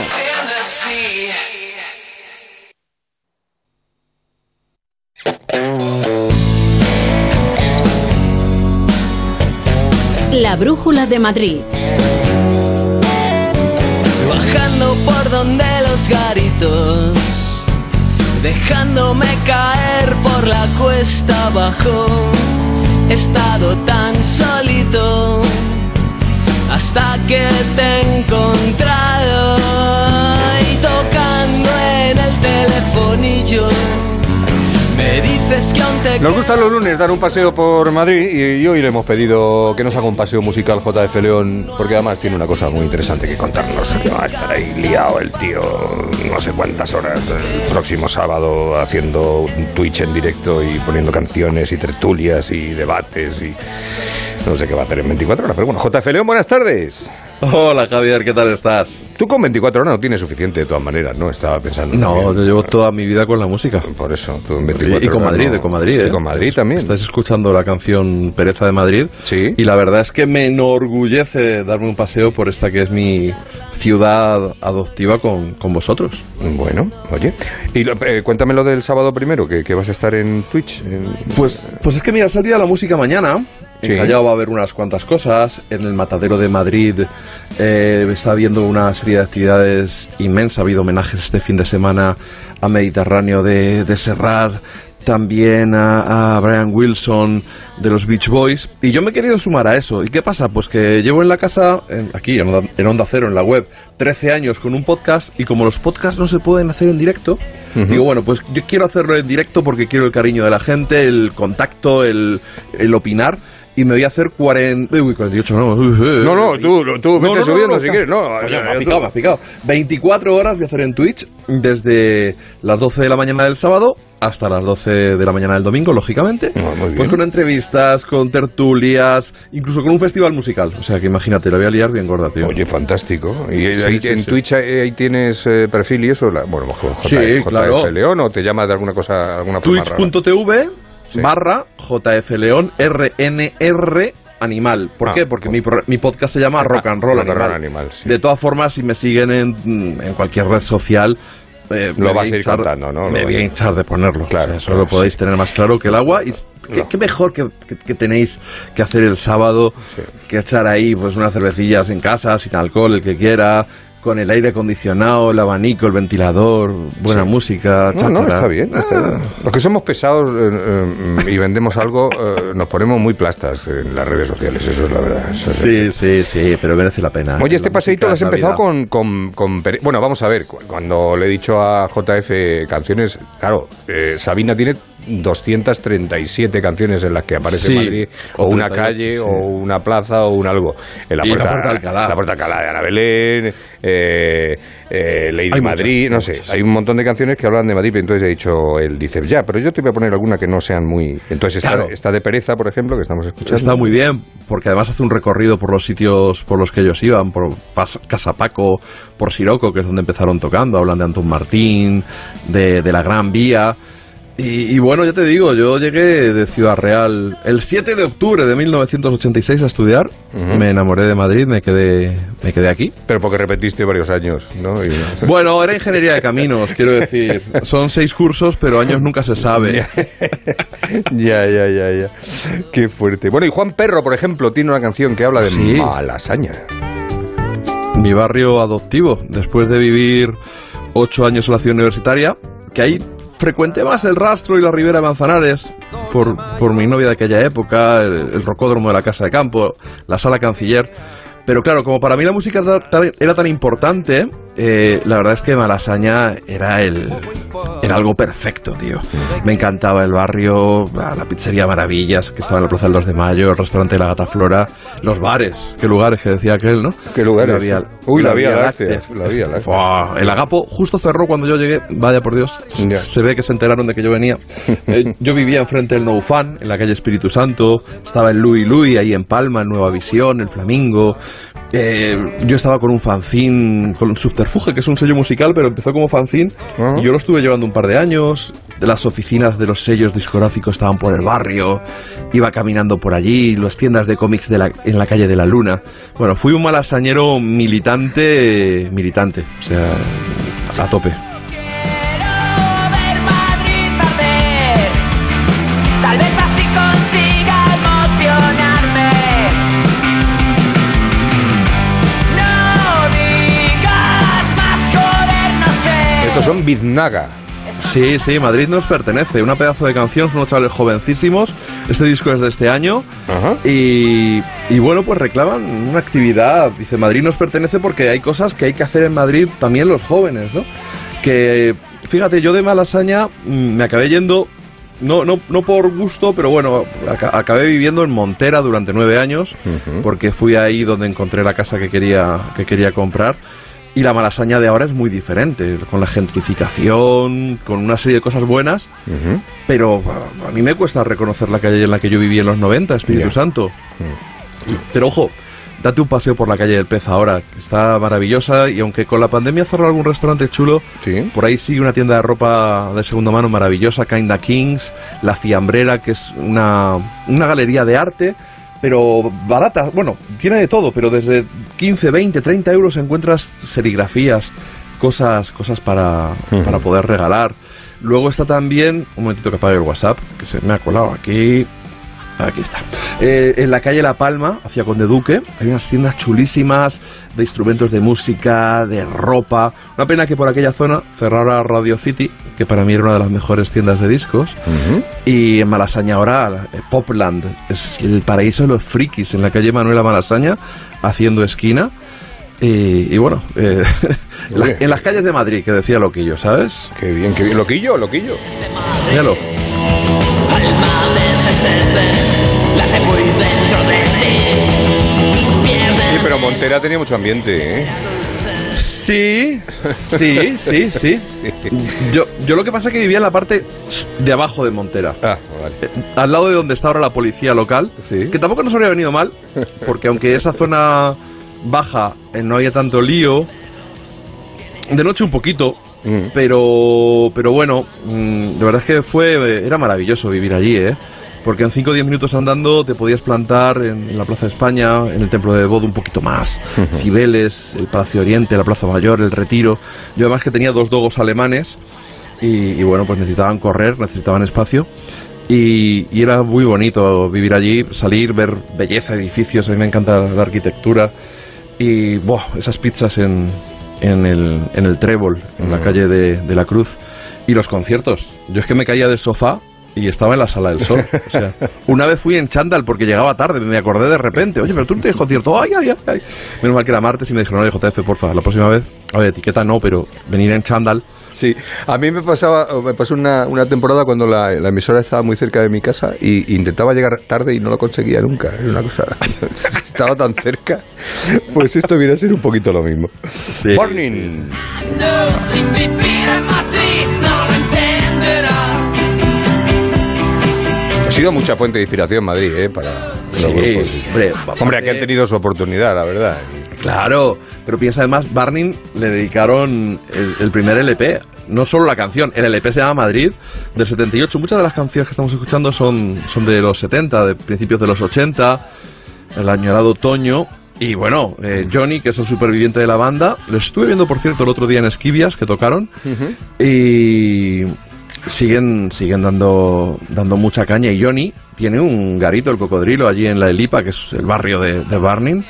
S1: La Brújula de Madrid.
S34: Bajando por donde los garitos, dejándome caer por la cuesta abajo. He estado tan solito hasta que te he encontrado y tocando en el telefonillo. Me dices que aún te
S2: Nos gusta los lunes dar un paseo por Madrid y hoy le hemos pedido que nos haga un paseo musical JF León, porque además tiene una cosa muy interesante que contarnos. Que va a estar ahí liado el tío no sé cuántas horas el próximo sábado haciendo un Twitch en directo y poniendo canciones y tertulias y debates y no sé qué va a hacer en 24 horas. Pero bueno, JF León, buenas tardes.
S35: Hola Javier, ¿qué tal estás?
S2: Tú con 24 horas no tienes suficiente de todas maneras, ¿no? Estaba pensando.
S35: No,
S2: también.
S35: yo llevo toda mi vida con la música.
S2: Por eso, tú en 24
S35: Y, con
S2: horas
S35: Madrid,
S2: no-
S35: y con Madrid, ¿eh?
S2: Y con Madrid también.
S35: Estáis escuchando la canción Pereza de Madrid.
S2: Sí.
S35: Y la verdad es que me enorgullece darme un paseo por esta que es mi ciudad adoptiva con, con vosotros.
S2: Bueno, oye. Y lo- eh, cuéntame lo del sábado primero, que, que vas a estar en Twitch. en-
S35: Pues, pues es que mira, es el día de la música mañana.
S2: Sí.
S35: En Callao va a haber unas cuantas cosas. En el Matadero de Madrid eh, está habiendo una serie de actividades inmensas. Ha habido homenajes este fin de semana a Mediterráneo de, de Serrat, también a, a Brian Wilson de los Beach Boys. Y yo me he querido sumar a eso. ¿Y qué pasa? Pues que llevo en la casa, en- aquí en Onda, en Onda Cero, en la web, 13 años con un podcast. Y como los podcasts no se pueden hacer en directo, digo, bueno, pues yo quiero hacerlo en directo porque quiero el cariño de la gente, el contacto, el, el opinar. Y me voy a hacer 40, uy, 48, no.
S2: No, no, tú, tú vete subiendo si quieres, no.
S35: Coño,
S2: ya,
S35: me ha
S2: ya,
S35: picado, me ha picado. 24 horas voy a hacer en Twitch desde las 12 de la mañana del sábado hasta las 12 de la mañana del domingo, lógicamente. Pues con entrevistas, con tertulias, incluso con un festival musical. O sea que imagínate, la voy a liar bien gorda, tío.
S2: Oye, fantástico. ¿Y
S35: Sí,
S2: ahí,
S35: sí,
S2: en
S35: sí.
S2: Twitch ahí, tienes eh, perfil y eso? La- bueno,
S35: Sí,
S2: JF
S35: claro.
S2: León o te llamas de alguna cosa, alguna?
S35: Twitch.tv
S2: Sí.
S35: barra JF León RNR Animal. ¿Por
S2: Ah,
S35: qué? Porque mi, pro- mi podcast se llama Rock and Roll
S2: Rock
S35: Animal.
S2: Roll Animal, sí.
S35: De todas formas, si me siguen en, en cualquier red social... eh,
S2: Lo vas a ir
S35: hinchar-
S2: contando, ¿no? Lo
S35: Me voy
S2: a
S35: hinchar de ponerlo.
S2: Claro,
S35: Eso
S2: claro,
S35: lo podéis tener más claro que el agua. Y qué, qué mejor que, que- que tenéis que hacer el sábado que echar ahí pues unas cervecillas en casa, sin alcohol, el que quiera, con el aire acondicionado, el abanico, el ventilador, buena música,
S2: No, no,
S35: cháchara.
S2: está bien, está bien. Los que somos pesados eh, eh, y vendemos algo, eh, nos ponemos muy plastas en las redes sociales, eso es la verdad. es
S35: Sí, sí, sí, pero merece la pena.
S2: Oye, este paseíto lo has empezado con, con, con Bueno, vamos a ver, cu- cuando le he dicho a JF canciones, claro, eh, Sabina tiene 237 canciones en las que aparece
S35: Sí,
S2: Madrid, o
S35: o
S2: una
S35: 38,
S2: calle,
S35: sí.
S2: o una plaza, o un algo. En la
S35: Y la
S2: puerta,
S35: Alcalá.
S2: La Puerta Alcalá de Ana Belén, eh, eh, Lady
S35: Hay
S2: Madrid,
S35: muchas,
S2: no sé, hay un montón de canciones que hablan de Madrid, pero entonces he dicho, él dice, ya, pero yo te voy a poner alguna que no sean muy... Entonces está,
S35: Claro.
S2: está de pereza, por ejemplo, que estamos escuchando.
S35: Está muy bien, porque además hace un recorrido por los sitios por los que ellos iban, por Casapaco, por Siroco, que es donde empezaron tocando, hablan de Antón Martín, de, de la Gran Vía. Y, y bueno, ya te digo, yo llegué de Ciudad Real el 7 de octubre de 1986 a estudiar,
S2: Ujú.
S35: me enamoré de Madrid, me quedé, me quedé aquí.
S2: Pero porque repetiste varios años, ¿no? Y-
S35: Bueno, era ingeniería de caminos, quiero decir. Son seis cursos, pero años nunca se sabe.
S2: ya, ya, ya, ya. Qué fuerte. Bueno, y Juan Perro, por ejemplo, tiene una canción que habla de
S35: Sí.
S2: Malasaña.
S35: mi barrio adoptivo, después de vivir ocho años en la ciudad universitaria, que ahí frecuenté más el rastro y la ribera de Manzanares por, por mi novia de aquella época, el, el rocódromo de la Casa de Campo, la sala canciller. Pero claro, como para mí la música era tan importante eh, la verdad es que Malasaña era el era algo perfecto, tío. Me encantaba el barrio, la la pizzería Maravillas, que estaba en la Plaza del 2 de Mayo, el restaurante de la Gata Flora, los bares, qué lugares que decía aquel, ¿no?
S2: Qué lugares.
S35: La Vía-
S2: Uy, la Vía
S35: Láctea.
S2: Láctea, la Vía Láctea.
S35: Fua, el Agapo justo cerró cuando yo llegué, vaya por Dios, se ve que se enteraron de que yo venía. Eh, yo vivía enfrente del No Fan, en la calle Espíritu Santo, estaba el Louis Louis ahí en Palma, en Nueva Visión, el Flamingo. Eh, yo estaba con un fanzine, con un Subterfuge, que es un sello musical, pero empezó como fanzine. Y yo lo estuve llevando un par de años. Las oficinas de los sellos discográficos estaban por el barrio. Iba caminando por allí, las tiendas de cómics de la- en la calle de la Luna. Bueno, fui un malasañero militante, militante, o sea, a tope.
S2: Estos son Biznaga.
S35: Sí, sí, Madrid nos pertenece. Una pedazo de canción, son unos chavales jovencísimos. Este disco es de este año. Y, y bueno, pues reclaman una actividad. Dice, Madrid nos pertenece porque hay cosas que hay que hacer en Madrid también los jóvenes, ¿no? Que, fíjate, yo de Malasaña mm, me acabé yendo, no, no, no por gusto, pero bueno, aca- acabé viviendo en Montera durante nueve años, porque fui ahí donde encontré la casa que quería, que quería comprar. Y la malasaña de ahora es muy diferente, con la gentrificación, con una serie de cosas buenas, pero a, a mí me cuesta reconocer la calle en la que yo viví en los 90, Espíritu. Santo. Y- pero ojo, date un paseo por la calle del Pez ahora, que está maravillosa y aunque con la pandemia cerró algún restaurante chulo, por ahí sigue una tienda de ropa de segunda mano maravillosa, Kinda Kings, La Fiambrera, que es una, una galería de arte, pero barata, bueno, tiene de todo, pero desde 15, 20, 30 euros encuentras serigrafías, cosas, cosas para, para poder regalar. Luego está también, un momentito que apague el WhatsApp, que se me ha colado aquí. Aquí está. Eh, en la calle La Palma, hacia Conde Duque, hay unas tiendas chulísimas de instrumentos de música, de ropa. Una pena que por aquella zona cerrara Radio City, que para mí era una de las mejores tiendas de discos. Y en Malasaña ahora, eh, Popland, es el paraíso de los frikis, en la calle Manuela Malasaña, haciendo esquina. Y, y bueno, eh, la- en las calles de Madrid, que decía Loquillo, ¿sabes?
S2: Qué bien, qué bien. Loquillo, Loquillo.
S35: Míralo.
S34: Alma del
S2: Sí, Montera tenía mucho ambiente, ¿eh?
S35: Sí, sí, sí, sí. Yo, yo lo que pasa es que vivía en la parte de abajo de Montera.
S2: Ah,
S35: Eh, Al lado de donde está ahora la policía local. Que tampoco nos habría venido mal, porque aunque esa zona baja eh, no había tanto lío, de noche un poquito, pero, pero bueno, mm, de verdad es que fue, eh, era maravilloso vivir allí, ¿eh? Porque en 5 o 10 minutos andando te podías plantar en, en la Plaza de España, en el Templo de Bodo un poquito más, Cibeles, el Palacio Oriente, la Plaza Mayor, el Retiro. Yo además que tenía dos dogos alemanes y, y bueno, pues necesitaban correr, necesitaban espacio. Y, y era muy bonito vivir allí, salir, ver belleza, edificios, a mí me encanta la arquitectura. Y buah, esas pizzas en, en, el, en el Trébol, en la calle de, de la Cruz. Y los conciertos. Yo es que me caía del sofá y estaba en la sala del sol. O sea, una vez fui en chándal porque llegaba tarde, me acordé de repente, oye, pero tú no tienes concierto, ay, ay, ay, ay. Menos mal que era martes y me dijeron, oye, JF, porfa, la próxima vez, oye, etiqueta no, pero venir en chándal.
S2: Sí, a mí me pasaba, me pasó una, una temporada cuando la, la emisora estaba muy cerca de mi casa y intentaba llegar tarde y no lo conseguía nunca. Era una cosa, estaba tan cerca. Pues esto viene a ser un poquito lo mismo. Morning. Sido mucha fuente de inspiración Madrid, ¿eh? Para los
S35: Sí,
S2: grupos.
S35: hombre,
S2: hombre, aquí han tenido su oportunidad, la verdad.
S35: Claro, pero piensa además, Barney le dedicaron el, el primer LP, no solo la canción, el LP se llama Madrid, del 78. Muchas de las canciones que estamos escuchando son, son de los 70, de principios de los 80, el añorado otoño. Y bueno, eh, Johnny, que es el superviviente de la banda, lo estuve viendo, por cierto, el otro día en Esquivias, que tocaron, y siguen, siguen dando, dando mucha caña. Y Johnny tiene un garito, el cocodrilo, allí en la Elipa, que es el barrio de, de Barning,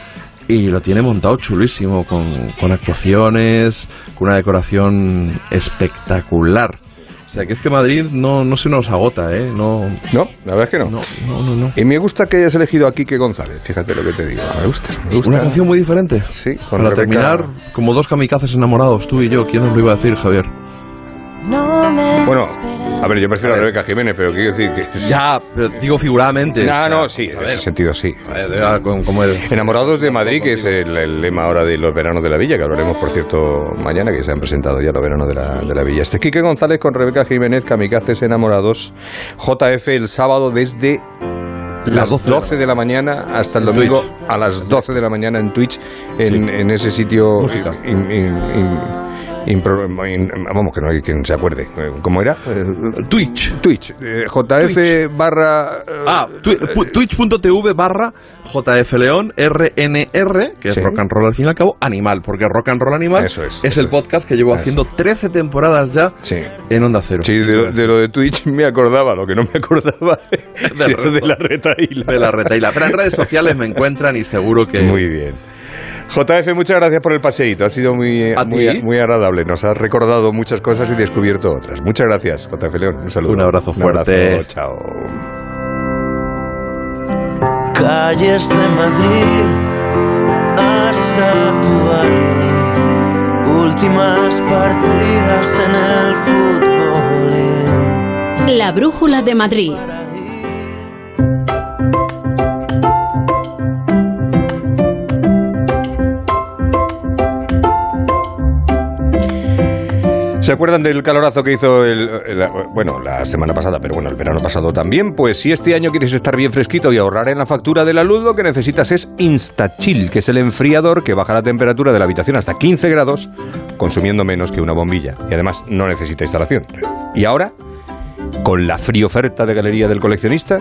S35: y lo tiene montado chulísimo, con, con actuaciones, con una decoración espectacular. O sea, que es que Madrid no, no se nos agota, ¿eh? No,
S2: No, la verdad es que no.
S35: no, no, no. no.
S2: Y me gusta que hayas elegido a Quique González, fíjate lo que te digo. Me gusta, me gusta.
S35: Una canción muy diferente.
S2: Sí, con
S35: Para
S2: Rebeca-
S35: terminar, como dos kamikazes enamorados, tú y yo. ¿Quién nos lo iba a decir, Javier?
S2: Bueno, a ver, yo prefiero a Rebeca Jiménez, pero quiero decir que...
S35: Ya, pero digo figuradamente.
S2: No, no, sí, en ese sentido sí.
S35: Como- el-
S2: Enamorados de Madrid, que es el, el lema ahora de los veranos de la villa, que hablaremos, por cierto, mañana, que se han presentado ya los veranos de la, de la villa. Este es Quique González con Rebeca Jiménez, Kamikazes Enamorados, JF el sábado desde las 12 de la mañana hasta el domingo a las 12 de la mañana en Twitch, en, en ese sitio...
S35: Música.
S2: in- in- in- impro- in- vamos, que no hay quien se acuerde. ¿Cómo era?
S35: Twitch.
S2: Twitch. eh, JF barra... eh,
S35: Ah, pu- twitch.tv barra JF León RNR, que es
S2: Sí.
S35: rock and roll al fin y al cabo, animal, porque rock and roll animal
S2: Eso es,
S35: es
S2: eso
S35: el
S2: es.
S35: podcast que llevo
S2: Eso.
S35: haciendo 13 temporadas ya
S2: Sí.
S35: en Onda Cero.
S2: Sí, de, lo- de lo de Twitch me acordaba, lo que no me acordaba era de
S35: resto.
S2: la retaíla.
S35: de la retaila. Pero en redes sociales me encuentran y seguro que...
S2: Muy bien. JF, muchas gracias por el paseíto. Ha sido muy, eh,
S35: ¿A
S2: muy, muy agradable. Nos has recordado muchas cosas y descubierto otras. Muchas gracias, JF León. Un saludo.
S35: Un abrazo fuerte.
S2: abrazo, chao.
S36: calles de Madrid hasta tu. Últimas partidas en el fútbol.
S1: La Brújula de Madrid.
S2: ¿Se acuerdan del calorazo que hizo el, bueno, la semana pasada, pero bueno, el verano pasado también? Pues si este año quieres estar bien fresquito y ahorrar en la factura de la luz, lo que necesitas es InstaChill, que es el enfriador que baja la temperatura de la habitación hasta 15 grados, consumiendo menos que una bombilla. Y además no necesita instalación. Y ahora, con la fría oferta de Galería del Coleccionista,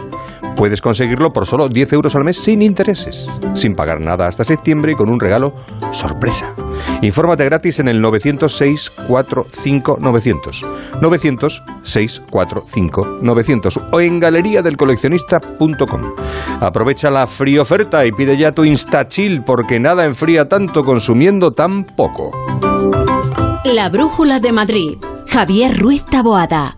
S2: puedes conseguirlo por solo 10 euros al mes sin intereses, sin pagar nada hasta septiembre y con un regalo sorpresa. Infórmate gratis en el 900-645-900, 900-645-900 o en galeriadelcoleccionista.com. Aprovecha la fría oferta y pide ya tu InstaChill porque nada enfría tanto consumiendo tan poco.
S1: La Brújula de Madrid. Javier Ruiz Taboada.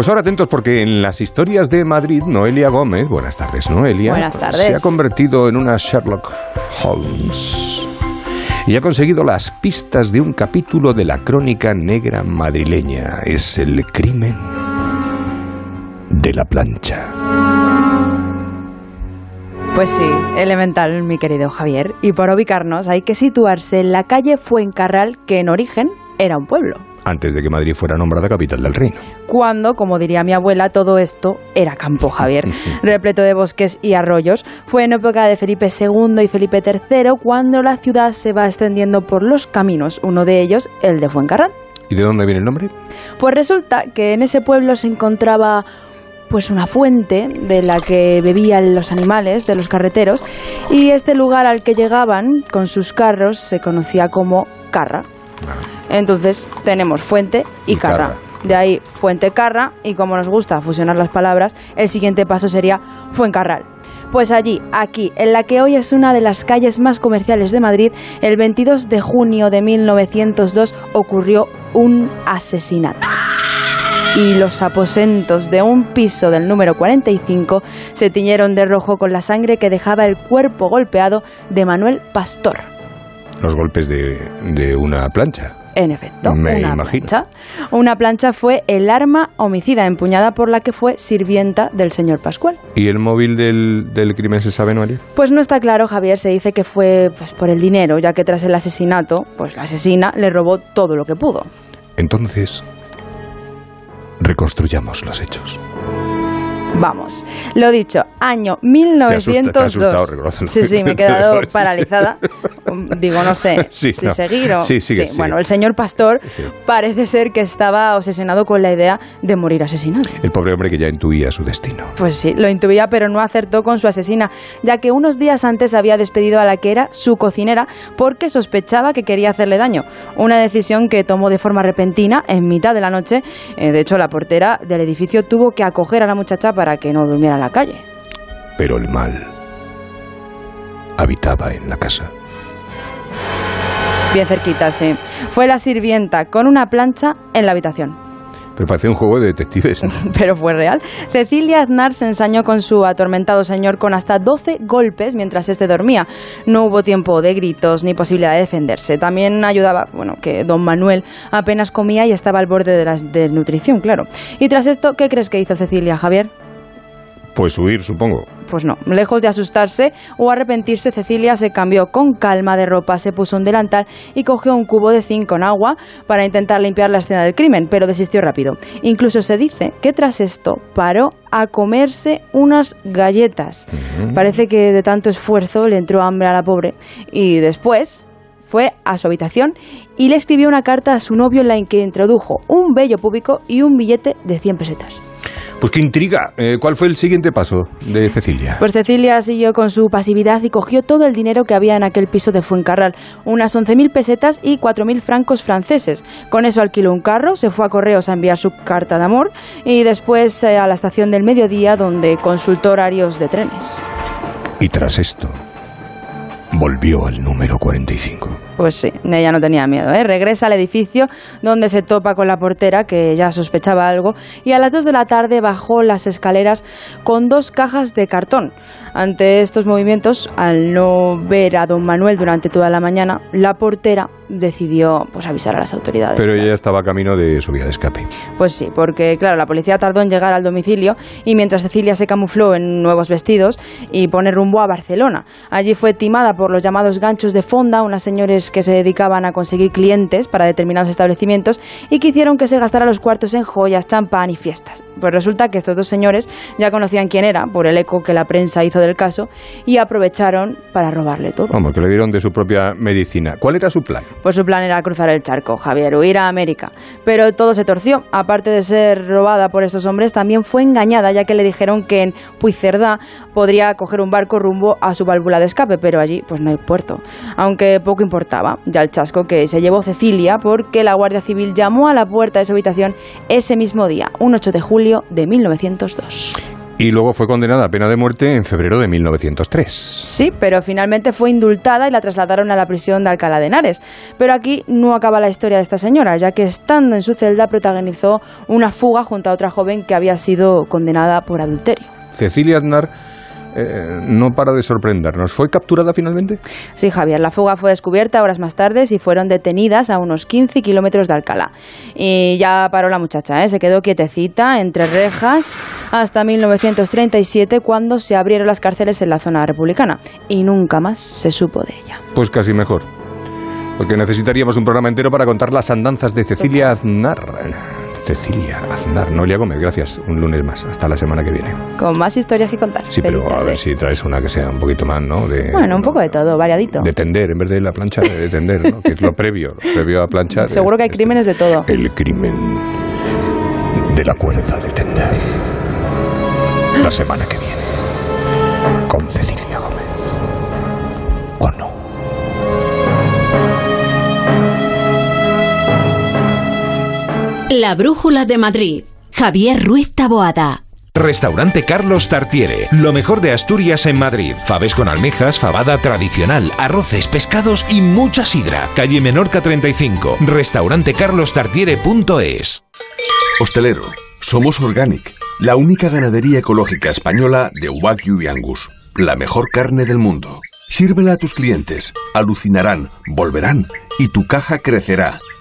S2: Pues ahora atentos porque en las historias de Madrid, Noelia Gómez, buenas tardes Noelia,
S37: Buenas tardes.
S2: se ha convertido en una Sherlock Holmes y ha conseguido las pistas de un capítulo de la crónica negra madrileña. Es el crimen de la plancha.
S38: Pues sí, elemental, mi querido Javier. Y para ubicarnos hay que situarse en la calle Fuencarral, que en origen era un pueblo.
S2: Antes de que Madrid fuera nombrada capital del reino.
S38: Cuando, como diría mi abuela, todo esto era campo, Javier, repleto de bosques y arroyos. Fue en época de Felipe II y Felipe III cuando la ciudad se va extendiendo por los caminos, uno de ellos el de Fuencarral.
S2: ¿Y de dónde viene el nombre?
S38: Pues resulta que en ese pueblo se encontraba pues una fuente de la que bebían los animales de los carreteros y este lugar al que llegaban con sus carros se conocía como Carra. Entonces tenemos fuente y,
S2: Y
S38: carra.
S2: Carra.
S38: De ahí fuente carra y como nos gusta fusionar las palabras, el siguiente paso sería Fuencarral. Pues allí, aquí, en la que hoy es una de las calles más comerciales de Madrid, el 22 de junio de 1902 ocurrió un asesinato. Y los aposentos de un piso del número 45 se tiñeron de rojo con la sangre que dejaba el cuerpo golpeado de Manuel Pastor.
S2: Los golpes de, de una plancha.
S38: En efecto,
S2: Me
S38: una
S2: imagino.
S38: plancha. Una plancha fue el arma homicida empuñada por la que fue sirvienta del señor Pascual.
S2: ¿Y el móvil del, del crimen se sabe, Noelia?
S38: Pues no está claro, Javier, se dice que fue pues, por el dinero, ya que tras el asesinato, pues la asesina le robó todo lo que pudo.
S2: Entonces, reconstruyamos los hechos.
S38: Vamos, lo dicho, año
S2: Te asusta- te ha
S38: 1902.
S2: asustado, reconócelo.
S38: sí, sí, me he
S2: Te
S38: quedado paralizada. Digo, no sé
S2: Sí,
S38: si
S2: no.
S38: seguir o...
S2: Sí, sigue, sigue.
S38: Bueno, el señor pastor
S2: Sí.
S38: parece ser que estaba obsesionado con la idea de morir asesinado.
S2: El pobre hombre que ya intuía su destino.
S38: Pues sí, lo intuía, pero no acertó con su asesina, ya que unos días antes había despedido a la que era su cocinera porque sospechaba que quería hacerle daño. Una decisión que tomó de forma repentina en mitad de la noche. Eh, de hecho, la portera del edificio tuvo que acoger a la muchacha para que no durmiera en la calle.
S2: Pero el mal habitaba en la casa.
S38: Bien cerquita, sí. Fue la sirvienta con una plancha en la habitación.
S2: Pero parece un juego de detectives.
S38: pero fue real. Cecilia Aznar se ensañó con su atormentado señor con hasta 12 golpes mientras éste dormía. No hubo tiempo de gritos ni posibilidad de defenderse. También ayudaba, bueno, que don Manuel apenas comía y estaba al borde de la desnutrición, claro. Y tras esto, ¿qué crees que hizo Cecilia, Javier?
S2: Pues huir, supongo.
S38: Pues no, lejos de asustarse o arrepentirse, Cecilia se cambió con calma de ropa, se puso un delantal y cogió un cubo de zinc con agua para intentar limpiar la escena del crimen, pero desistió rápido. Incluso se dice que tras esto paró a comerse unas galletas. Parece que de tanto esfuerzo le entró hambre a la pobre y después fue a su habitación y le escribió una carta a su novio en la que introdujo un vello público y un billete de 100 pesetas.
S2: Pues qué intriga. Eh, ¿Cuál fue el siguiente paso de Cecilia?
S38: Pues Cecilia siguió con su pasividad y cogió todo el dinero que había en aquel piso de Fuencarral, unas 11.000 pesetas y 4.000 francos franceses. Con eso alquiló un carro, se fue a Correos a enviar su carta de amor y después eh, a la estación del mediodía donde consultó horarios de trenes.
S2: Y tras esto, volvió al número 45.
S38: Pues sí, ella no tenía miedo. ¿eh? Regresa al edificio donde se topa con la portera, que ya sospechaba algo, y a las 2 de la tarde bajó las escaleras con dos cajas de cartón. Ante estos movimientos, al no ver a don Manuel durante toda la mañana, la portera decidió pues, avisar a las autoridades.
S2: Pero ella estaba camino de su vía de escape.
S38: Pues sí, porque claro, la policía tardó en llegar al domicilio y mientras Cecilia se camufló en nuevos vestidos y pone rumbo a Barcelona. Allí fue timada por los llamados ganchos de fonda, unas señores que se dedicaban a conseguir clientes para determinados establecimientos y que hicieron que se gastara los cuartos en joyas, champán y fiestas. Pues resulta que estos dos señores ya conocían quién era por el eco que la prensa hizo del caso y aprovecharon para robarle todo.
S2: Vamos, que le dieron de su propia medicina. ¿Cuál era su plan?
S38: Pues su plan era cruzar el charco, Javier, huir a América. Pero todo se torció. Aparte de ser robada por estos hombres, también fue engañada, ya que le dijeron que en Puigcerdá podría coger un barco rumbo a su válvula de escape, pero allí pues no hay puerto. Aunque poco ya el chasco que se llevó Cecilia, porque la Guardia Civil llamó a la puerta de su habitación ese mismo día, un 8 de julio de 1902.
S2: Y luego fue condenada a pena de muerte en febrero de 1903.
S38: Sí, pero finalmente fue indultada y la trasladaron a la prisión de Alcalá de Henares. Pero aquí no acaba la historia de esta señora, ya que estando en su celda protagonizó una fuga junto a otra joven que había sido condenada por adulterio.
S2: Cecilia Aznar eh, no para de sorprendernos. ¿Fue capturada finalmente?
S38: Sí, Javier, la fuga fue descubierta horas más tarde y fueron detenidas a unos 15 kilómetros de Alcalá. Y ya paró la muchacha, ¿eh? se quedó quietecita entre rejas hasta 1937 cuando se abrieron las cárceles en la zona republicana. Y nunca más se supo de ella.
S2: Pues casi mejor. Porque necesitaríamos un programa entero para contar las andanzas de Cecilia Aznar. Cecilia Aznar, Noelia Gómez, gracias. Un lunes más. Hasta la semana que viene.
S38: Con más historias que contar.
S2: Sí, pero a ver si traes una que sea un poquito más, ¿no? De,
S38: Bueno, un poco de todo, variadito.
S2: de tender, en vez de la plancha, de tender, ¿no? Que es lo previo, lo previo a planchar.
S38: Seguro que hay
S2: es-
S38: crímenes de todo.
S2: El crimen de la cuerda de tender. La semana que viene. Con Cecilia
S1: La Brújula de Madrid. Javier Ruiz Taboada.
S37: Restaurante Carlos Tartiere, lo mejor de Asturias en Madrid. Faves con almejas, fabada tradicional, arroces, pescados y mucha sidra. Calle Menorca 35, restaurantecarlostartiere.es.
S39: Hostelero, somos Organic, la única ganadería ecológica española de Wagyu y Angus, la mejor carne del mundo. Sírvela a tus clientes, alucinarán, volverán y tu caja crecerá.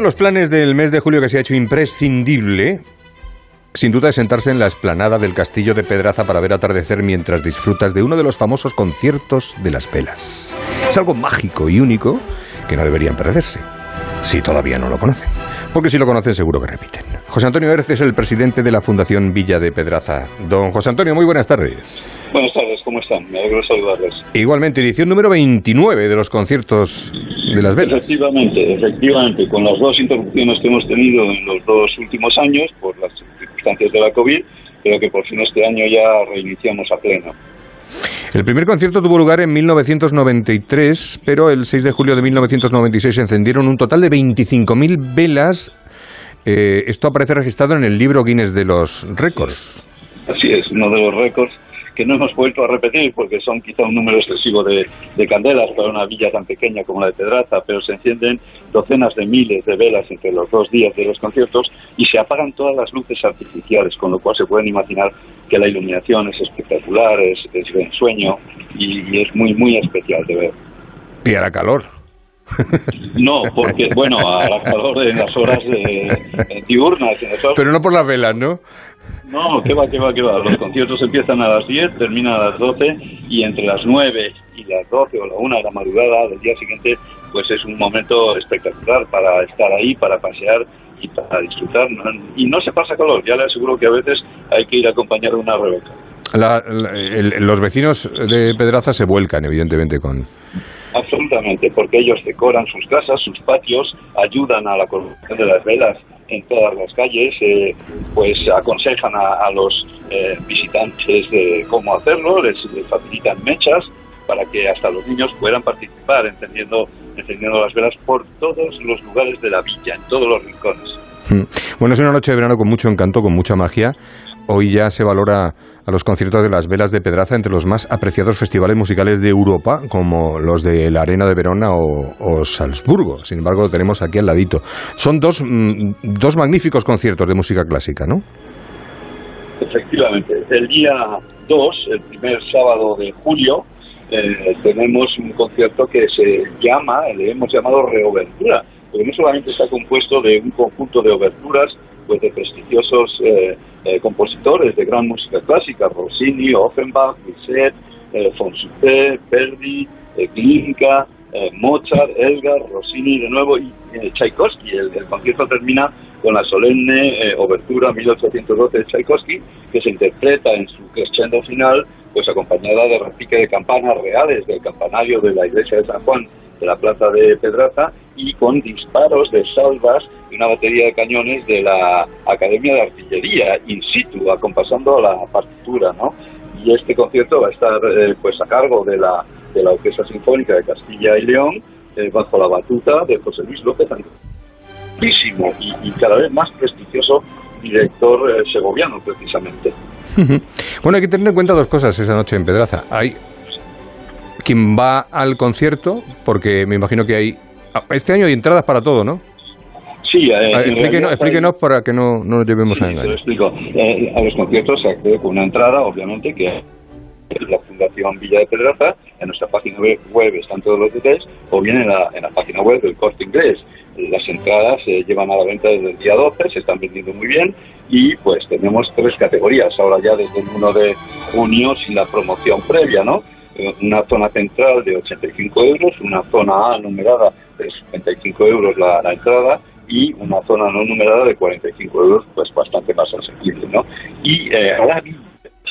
S2: De los planes del mes de julio que se ha hecho imprescindible, sin duda, es sentarse en la explanada del castillo de Pedraza para ver atardecer mientras disfrutas de uno de los famosos conciertos de las velas. Es algo mágico y único que no deberían perderse, si todavía no lo conocen. Porque si lo conocen, seguro que repiten. José Antonio Erce es el presidente de la Fundación Villa de Pedraza. Don José Antonio, muy buenas tardes.
S40: Buenas tardes, ¿cómo están? Me alegro de saludarles.
S2: Igualmente, edición número 29 de los conciertos de las velas.
S40: Efectivamente, efectivamente, con las dos interrupciones que hemos tenido en los dos últimos años por las circunstancias de la COVID, creo que por fin este año ya reiniciamos a pleno.
S2: El primer concierto tuvo lugar en 1993, pero el 6 de julio de 1996 se encendieron un total de 25.000 velas. Eh, esto aparece registrado en el libro Guinness de los récords.
S40: Así es, uno de los récords que no hemos vuelto a repetir porque son quizá un número excesivo de, de candelas para una villa tan pequeña como la de Pedraza, pero se encienden docenas de miles de velas entre los dos días de los conciertos y se apagan todas las luces artificiales, con lo cual se pueden imaginar que la iluminación es espectacular, es, es de ensueño y, y es muy, muy especial de ver.
S2: Y hará calor.
S40: No, porque, bueno, hará calor en las horas eh, diurnas. En las horas
S2: Pero no por las velas, ¿no?
S40: No, que va, que va, que va. Los conciertos empiezan a las 10, terminan a las 12 y entre las 9 y las 12 o la 1 de la madrugada del día siguiente, pues es un momento espectacular para estar ahí, para pasear y para disfrutar. Y no se pasa calor, ya le aseguro que a veces hay que ir acompañado de una rebeca.
S2: La- la- el- los vecinos de Pedraza se vuelcan, evidentemente, con...
S40: Absolutamente, porque ellos decoran sus casas, sus patios, ayudan a la colocación de las velas en todas las calles, eh, pues aconsejan a, los eh, visitantes de cómo hacerlo, les, les facilitan mechas para que hasta los niños puedan participar encendiendo, encendiendo las velas por todos los lugares de la villa, en todos los rincones.
S2: Mm. Bueno, es una noche de verano con mucho encanto, con mucha magia. Hoy ya se valora a los conciertos de las velas de Pedraza entre los más apreciados festivales musicales de Europa, como los de la Arena de Verona o, Salzburgo. Sin embargo, lo tenemos aquí al ladito. Son dos, mm, dos magníficos conciertos de música clásica, ¿no?
S40: Efectivamente, el día 2, el primer sábado de julio, eh, tenemos un concierto que se llama, le hemos llamado Reobertura, porque no solamente está compuesto de un conjunto de oberturas pues de prestigiosos eh, eh, compositores de gran música clásica, Rossini, Offenbach, Bizet, eh, Fonsuté, Verdi, eh, Glinka, Mozart, Elgar, Rossini de nuevo y Tchaikovsky. El, concierto termina con la solemne obertura 1812 de Tchaikovsky, que se interpreta en su crescendo final, pues acompañada de repique de campanas reales del campanario de la iglesia de San Juan de la plaza de Pedraza y con disparos de salvas y una batería de cañones de la Academia de Artillería in situ, acompasando la partitura, ¿no? Y este concierto va a estar eh, pues a cargo de la, de la Orquesta Sinfónica de Castilla y León, eh, bajo la batuta de José Luis López y, y cada vez más prestigioso director eh, segoviano, precisamente.
S2: Bueno, hay que tener en cuenta dos cosas esa noche en Pedraza. Hay quien va al concierto, porque me imagino que hay... Este año hay entradas para todo, ¿no?
S40: Sí, eh,
S2: A
S40: en
S2: explíquenos,
S40: hay-
S2: para que no, no nos llevemos a
S40: Sí, lo
S2: engaño.
S40: explico. Eh, a los conciertos se accede con una entrada, obviamente, que es la Fundación Villa de Pedraza. En nuestra página web, web están todos los detalles, o bien en la, en la página web del Corte Inglés. Las entradas se llevan a la venta desde el día 12, se están vendiendo muy bien y pues tenemos tres categorías ahora ya desde el 1 de junio sin la promoción previa, ¿no? Una zona central de 85 euros, una zona A numerada de 75 euros la, entrada y una zona no numerada de 45 euros, pues bastante más asequible, ¿no? Y eh, a la villa,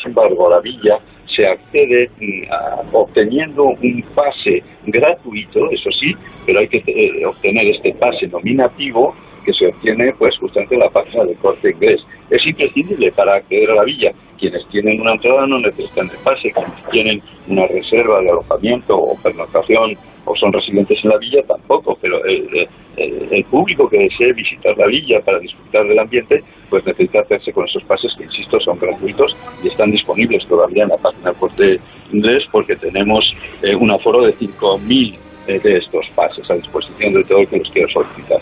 S40: sin embargo, a la villa se accede mm, obteniendo un pase gratuito, eso sí, pero hay que eh, obtener este pase nominativo que se obtiene pues justamente en la página del corte inglés. Es imprescindible para acceder a la villa. Quienes tienen una entrada no necesitan el pase, quienes tienen una reserva de alojamiento o pernoctación o son residentes en la villa tampoco, pero el, público que desee visitar la villa para disfrutar del ambiente pues necesita hacerse con esos pases que insisto son gratuitos y están disponibles todavía en la página del corte inglés porque tenemos eh, un aforo de 5.000 eh, de estos pases a disposición de todo el que los quiera solicitar.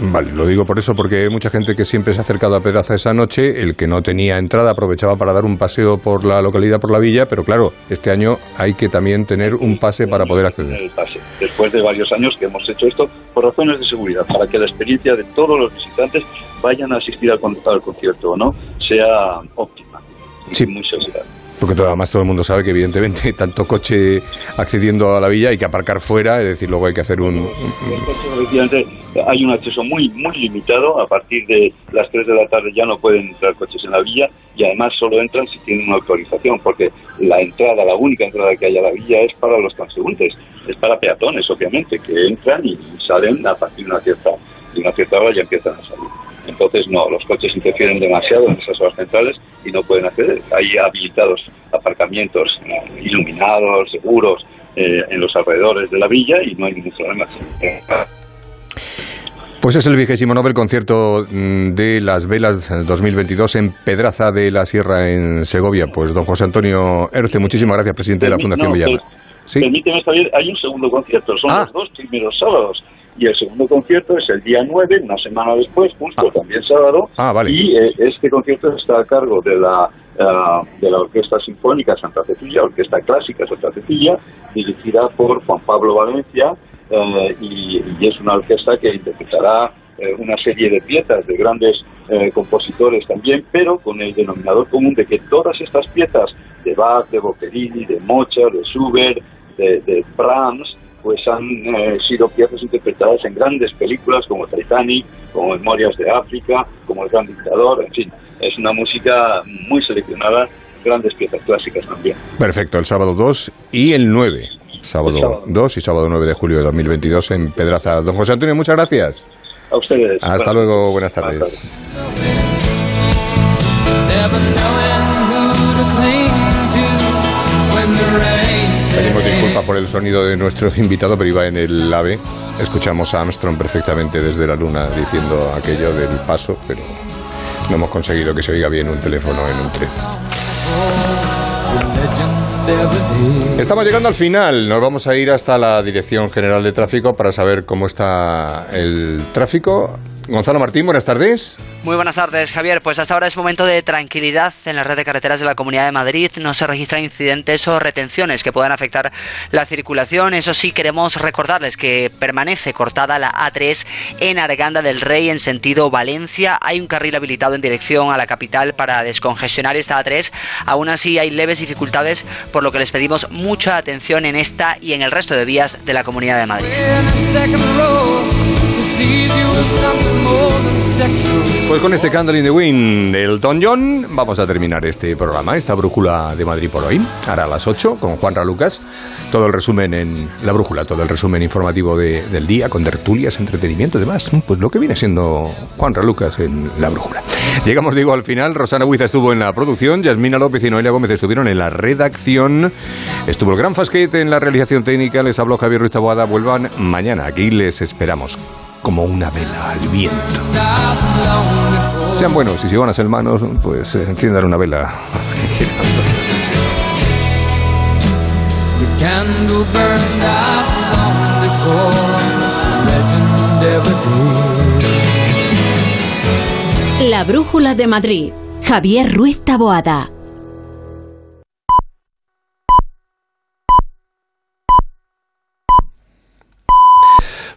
S2: Vale, lo digo por eso, porque hay mucha gente que siempre se ha acercado a Pedraza esa noche, el que no tenía entrada aprovechaba para dar un paseo por la localidad, por la villa, pero claro, este año hay que también tener un pase para poder acceder.
S40: el pase. Después de varios años que hemos hecho esto por razones de seguridad, para que la experiencia de todos los visitantes vayan a asistir al, con- al concierto o no sea óptima.
S2: Sí.
S40: Muy segura.
S2: Porque todo, además todo el mundo sabe que evidentemente tanto coche accediendo a la villa hay que aparcar fuera, es decir, luego hay que hacer un...
S40: Hay un acceso muy muy limitado. A partir de las 3 de la tarde ya no pueden entrar coches en la villa y además solo entran si tienen una autorización, porque la entrada, la única entrada que hay a la villa es para los transeúntes, es para peatones, obviamente, que entran y salen a partir de una cierta, de una cierta hora ya empiezan a salir. Entonces, no, los coches interfieren demasiado en esas horas centrales y no pueden acceder. Hay habilitados aparcamientos eh, iluminados, seguros, eh, en los alrededores de la villa y no hay ningún problema. Eh,
S2: Pues es el vigésimo Nobel concierto mm, de las velas 2022 en Pedraza de la Sierra, en Segovia. Pues don José Antonio Erce, muchísimas gracias, presidente de la Fundación
S40: No,
S2: Villalba.
S40: per-
S2: Sí.
S40: Permíteme, Javier, hay un segundo concierto, son
S2: Ah.
S40: los dos primeros sábados. Y el segundo concierto es el día 9, una semana después, justo también sábado.
S2: Ah, vale.
S40: Y eh, este concierto está a cargo de la, ah, de la Orquesta Sinfónica Santa Cecilia, Orquesta Clásica Santa Cecilia, dirigida por Juan Pablo Valencia. eh, y, y es una orquesta que interpretará eh, una serie de piezas de grandes eh, compositores también, pero con el denominador común de que todas estas piezas de Bach, de Boccherini, de Mozart, de Schubert, de, de Brahms, pues han eh, sido piezas interpretadas en grandes películas como Titanic, como Memorias de África, como El Gran Dictador, en fin, es una música muy seleccionada, grandes piezas clásicas también.
S2: Perfecto, el sábado 2 y el 9. Sábado
S40: El sábado.
S2: 2 y sábado 9 de julio de 2022 en Pedraza. Don José Antonio, muchas gracias.
S40: A ustedes.
S2: Hasta
S40: Buenas
S2: luego, buenas tardes.
S34: Never knowing
S2: Pedimos disculpas por el sonido de nuestro invitado, pero iba en el AVE. Escuchamos a Armstrong perfectamente desde la luna diciendo aquello del paso, pero no hemos conseguido que se oiga bien un teléfono en un tren. Estamos llegando al final. Nos vamos a ir hasta la Dirección General de Tráfico para saber cómo está el tráfico. Gonzalo Martín, buenas tardes.
S41: Muy buenas tardes, Javier. Pues hasta ahora es momento de tranquilidad en la red de carreteras de la Comunidad de Madrid. No se registran incidentes o retenciones que puedan afectar la circulación. Eso sí, queremos recordarles que permanece cortada la A3 en Arganda del Rey en sentido Valencia. Hay un carril habilitado en dirección a la capital para descongestionar esta A3. Aún así hay leves dificultades, por lo que les pedimos mucha atención en esta y en el resto de vías de la Comunidad de Madrid.
S2: Pues con este Candle in the Wind del Don John vamos a terminar este programa, esta brújula de Madrid por hoy. Ahora a las 8 con Juan Lucas. Todo el resumen en la brújula, todo el resumen informativo de- del día con tertulias, entretenimiento y demás. Pues lo que viene siendo Juan Lucas en la brújula. Llegamos, digo, al final. Rosana Huiza estuvo en la producción, Yasmina López y Noelia Gómez estuvieron en la redacción. Estuvo el Gran Fasquete en la realización técnica. Les habló Javier Ruiz Taboada. Vuelvan mañana. Aquí les esperamos como una vela al viento. Sean buenos y si van a ser manos, pues eh, enciendan una vela.
S1: La Brújula de Madrid. Javier Ruiz Taboada.